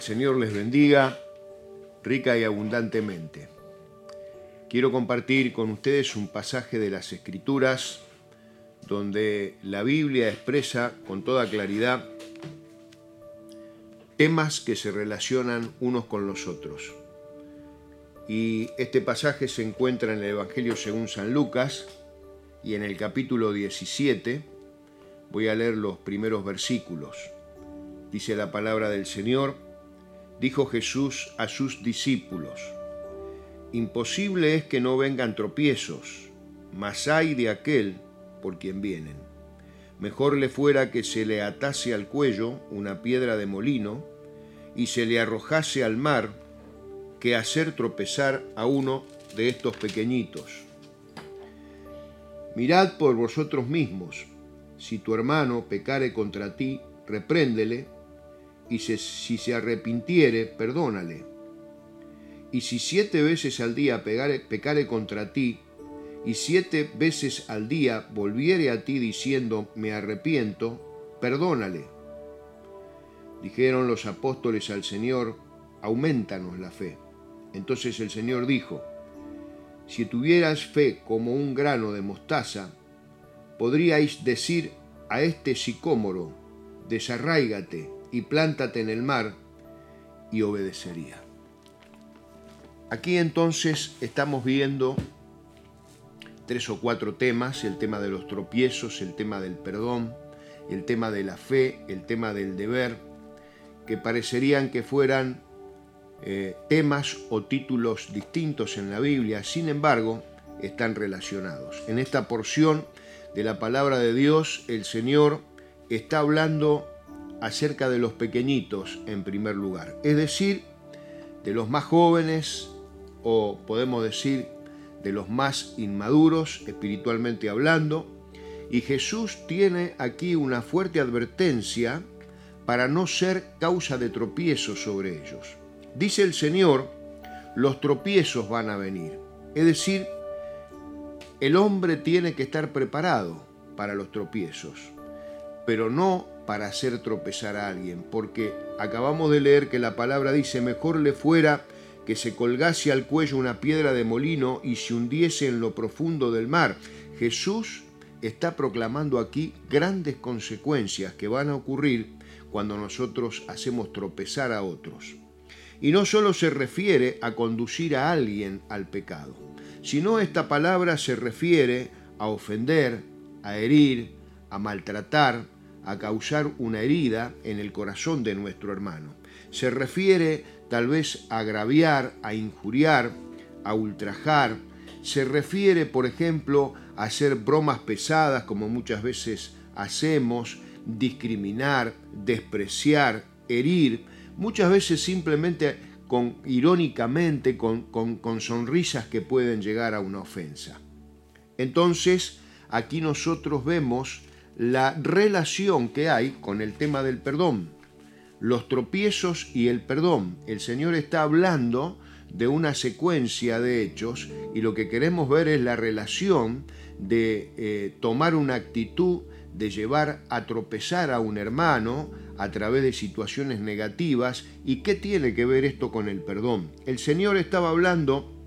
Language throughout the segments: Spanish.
el Señor les bendiga rica y abundantemente. Quiero compartir con ustedes un pasaje de las Escrituras donde la Biblia expresa con toda claridad temas que se relacionan unos con los otros. Y este pasaje se encuentra en el Evangelio según San Lucas y en el capítulo 17 voy a leer los primeros versículos. Dice la palabra del Señor, dijo Jesús a sus discípulos, imposible es que no vengan tropiezos, mas hay de aquel por quien vienen. Mejor le fuera que se le atase al cuello una piedra de molino y se le arrojase al mar que hacer tropezar a uno de estos pequeñitos. Mirad por vosotros mismos, si tu hermano pecare contra ti, repréndele, y si se arrepintiere, perdónale. Y si siete veces al día pecare contra ti, y siete veces al día volviere a ti diciendo, me arrepiento, perdónale. Dijeron los apóstoles al Señor, aumentanos la fe. Entonces el Señor dijo, si tuvieras fe como un grano de mostaza, podríais decir a este sicómoro, desarráigate y plántate en el mar, y obedecería. Aquí entonces estamos viendo tres o cuatro temas, el tema de los tropiezos, el tema del perdón, el tema de la fe, el tema del deber, que parecerían que fueran eh, temas o títulos distintos en la Biblia, sin embargo, están relacionados. En esta porción de la palabra de Dios, el Señor está hablando acerca de los pequeñitos en primer lugar, es decir, de los más jóvenes o podemos decir de los más inmaduros espiritualmente hablando, y Jesús tiene aquí una fuerte advertencia para no ser causa de tropiezos sobre ellos. Dice el Señor, los tropiezos van a venir, es decir, el hombre tiene que estar preparado para los tropiezos, pero no para hacer tropezar a alguien, porque acabamos de leer que la palabra dice, mejor le fuera que se colgase al cuello una piedra de molino y se hundiese en lo profundo del mar. Jesús está proclamando aquí grandes consecuencias que van a ocurrir cuando nosotros hacemos tropezar a otros. Y no solo se refiere a conducir a alguien al pecado, sino esta palabra se refiere a ofender, a herir, a maltratar, a causar una herida en el corazón de nuestro hermano. Se refiere tal vez a agraviar, a injuriar, a ultrajar. Se refiere, por ejemplo, a hacer bromas pesadas como muchas veces hacemos, discriminar, despreciar, herir, muchas veces simplemente con, irónicamente, con, con sonrisas que pueden llegar a una ofensa. Entonces, aquí nosotros vemos la relación que hay con el tema del perdón los tropiezos y el perdón. El Señor está hablando de una secuencia de hechos y lo que queremos ver es la relación de eh, tomar una actitud de llevar a tropezar a un hermano a través de situaciones negativas y qué tiene que ver esto con el perdón. El Señor estaba hablando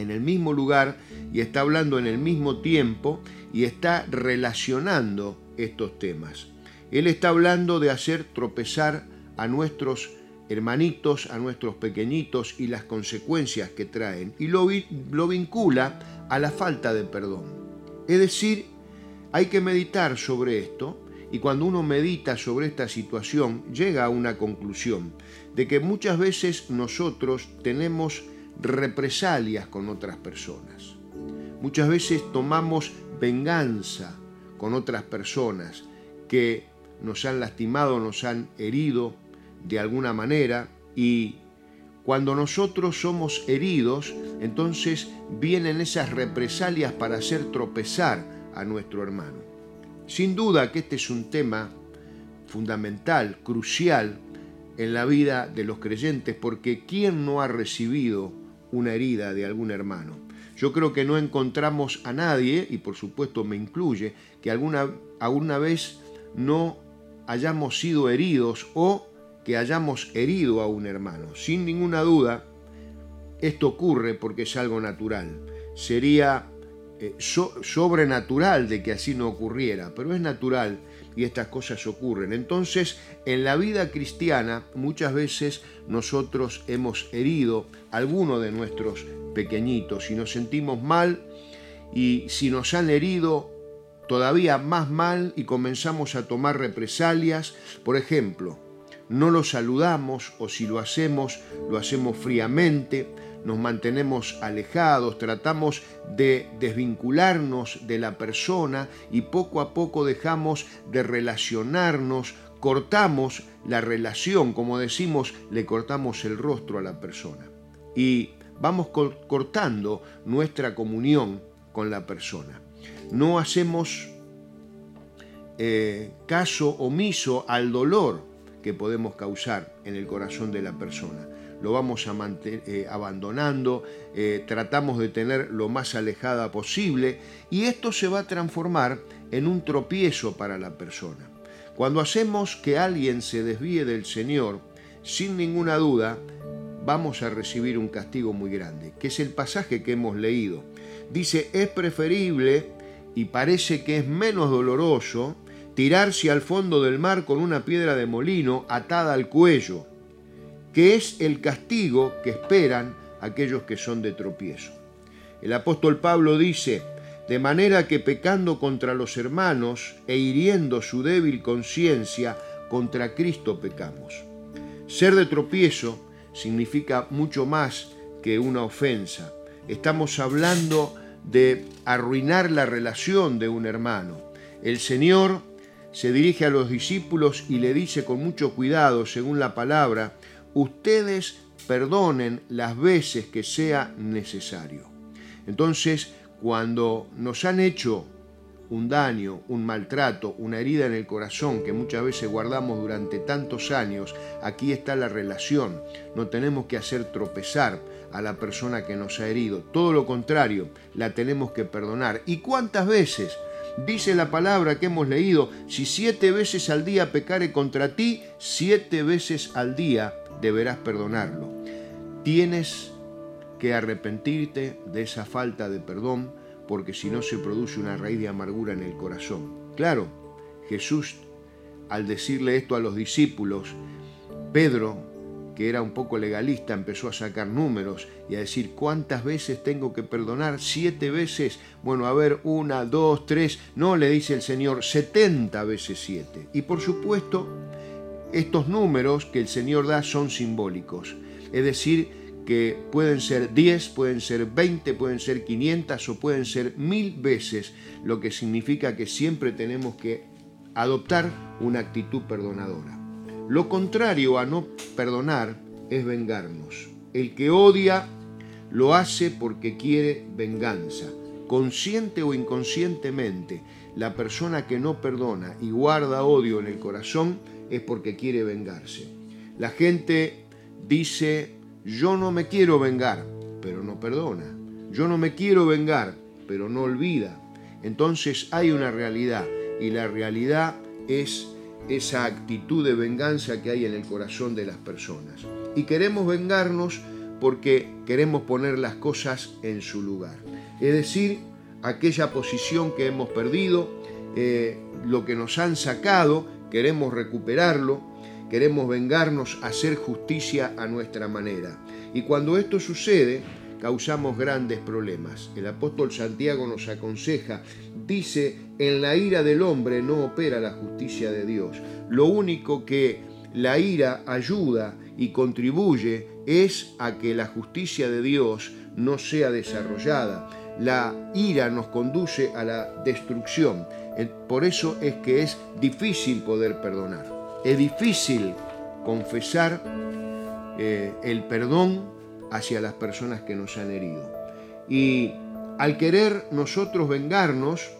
en el mismo lugar y está hablando en el mismo tiempo y está relacionando estos temas. Él está hablando de hacer tropezar a nuestros hermanitos, a nuestros pequeñitos y las consecuencias que traen. Y lo, lo vincula a la falta de perdón. Es decir, hay que meditar sobre esto y cuando uno medita sobre esta situación llega a una conclusión de que muchas veces nosotros tenemos represalias con otras personas. Muchas veces tomamos venganza con otras personas que nos han lastimado, nos han herido de alguna manera y cuando nosotros somos heridos, entonces vienen esas represalias para hacer tropezar a nuestro hermano. Sin duda que este es un tema fundamental, crucial en la vida de los creyentes, porque ¿quién no ha recibido una herida de algún hermano? Yo creo que no encontramos a nadie, y por supuesto me incluye, que alguna, alguna vez no hayamos sido heridos o que hayamos herido a un hermano. Sin ninguna duda, esto ocurre porque es algo natural. Sería eh, sobrenatural de que así no ocurriera, pero es natural y estas cosas ocurren. Entonces, en la vida cristiana muchas veces nosotros hemos herido a alguno de nuestros pequeñitos y nos sentimos mal y si nos han herido todavía más mal y comenzamos a tomar represalias, por ejemplo, no lo saludamos o si lo hacemos, lo hacemos fríamente, nos mantenemos alejados, tratamos de desvincularnos de la persona y poco a poco dejamos de relacionarnos, cortamos la relación, como decimos, le cortamos el rostro a la persona. Y vamos cortando nuestra comunión con la persona. No hacemos eh, caso omiso al dolor que podemos causar en el corazón de la persona lo vamos eh, abandonando, eh, tratamos de tener lo más alejada posible y esto se va a transformar en un tropiezo para la persona. Cuando hacemos que alguien se desvíe del Señor, sin ninguna duda, vamos a recibir un castigo muy grande, que es el pasaje que hemos leído. Dice, es preferible y parece que es menos doloroso tirarse al fondo del mar con una piedra de molino atada al cuello que es el castigo que esperan aquellos que son de tropiezo. El apóstol Pablo dice, de manera que pecando contra los hermanos e hiriendo su débil conciencia, contra Cristo pecamos. Ser de tropiezo significa mucho más que una ofensa. Estamos hablando de arruinar la relación de un hermano. El Señor se dirige a los discípulos y le dice con mucho cuidado, según la palabra, ustedes perdonen las veces que sea necesario. Entonces, cuando nos han hecho un daño, un maltrato, una herida en el corazón que muchas veces guardamos durante tantos años, aquí está la relación. No tenemos que hacer tropezar a la persona que nos ha herido. Todo lo contrario, la tenemos que perdonar. ¿Y cuántas veces? Dice la palabra que hemos leído, si siete veces al día pecare contra ti, siete veces al día deberás perdonarlo. Tienes que arrepentirte de esa falta de perdón porque si no se produce una raíz de amargura en el corazón. Claro, Jesús, al decirle esto a los discípulos, Pedro, que era un poco legalista, empezó a sacar números y a decir, ¿cuántas veces tengo que perdonar? ¿Siete veces? Bueno, a ver, una, dos, tres. No, le dice el Señor, setenta veces siete. Y por supuesto, estos números que el Señor da son simbólicos, es decir, que pueden ser 10, pueden ser 20, pueden ser 500 o pueden ser mil veces, lo que significa que siempre tenemos que adoptar una actitud perdonadora. Lo contrario a no perdonar es vengarnos. El que odia lo hace porque quiere venganza. Consciente o inconscientemente, la persona que no perdona y guarda odio en el corazón es porque quiere vengarse. La gente dice, yo no me quiero vengar, pero no perdona. Yo no me quiero vengar, pero no olvida. Entonces hay una realidad y la realidad es esa actitud de venganza que hay en el corazón de las personas. Y queremos vengarnos porque queremos poner las cosas en su lugar. Es decir, aquella posición que hemos perdido, eh, lo que nos han sacado, queremos recuperarlo, queremos vengarnos, hacer justicia a nuestra manera. Y cuando esto sucede, causamos grandes problemas. El apóstol Santiago nos aconseja, dice, en la ira del hombre no opera la justicia de Dios. Lo único que la ira ayuda y contribuye es a que la justicia de Dios no sea desarrollada. La ira nos conduce a la destrucción. Por eso es que es difícil poder perdonar. Es difícil confesar eh, el perdón hacia las personas que nos han herido. Y al querer nosotros vengarnos,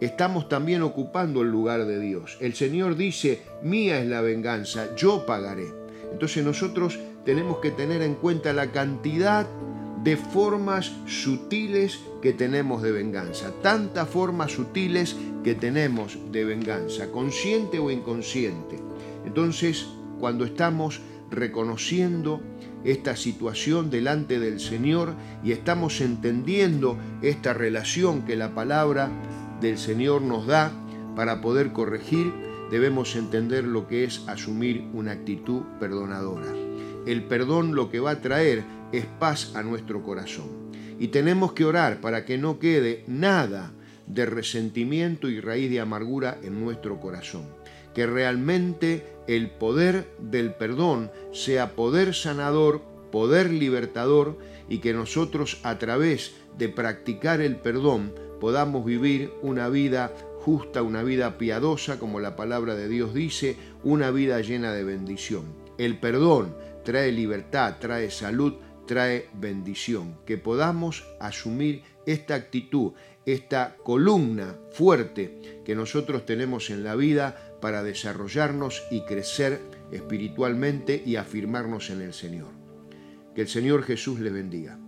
estamos también ocupando el lugar de Dios. El Señor dice, mía es la venganza, yo pagaré. Entonces nosotros tenemos que tener en cuenta la cantidad de formas sutiles que tenemos de venganza, tantas formas sutiles que tenemos de venganza, consciente o inconsciente. Entonces, cuando estamos reconociendo esta situación delante del Señor y estamos entendiendo esta relación que la palabra del Señor nos da para poder corregir, debemos entender lo que es asumir una actitud perdonadora. El perdón lo que va a traer es paz a nuestro corazón. Y tenemos que orar para que no quede nada de resentimiento y raíz de amargura en nuestro corazón. Que realmente el poder del perdón sea poder sanador, poder libertador y que nosotros a través de practicar el perdón podamos vivir una vida justa, una vida piadosa, como la palabra de Dios dice, una vida llena de bendición. El perdón trae libertad, trae salud, trae bendición. Que podamos asumir esta actitud, esta columna fuerte que nosotros tenemos en la vida para desarrollarnos y crecer espiritualmente y afirmarnos en el Señor. Que el Señor Jesús les bendiga.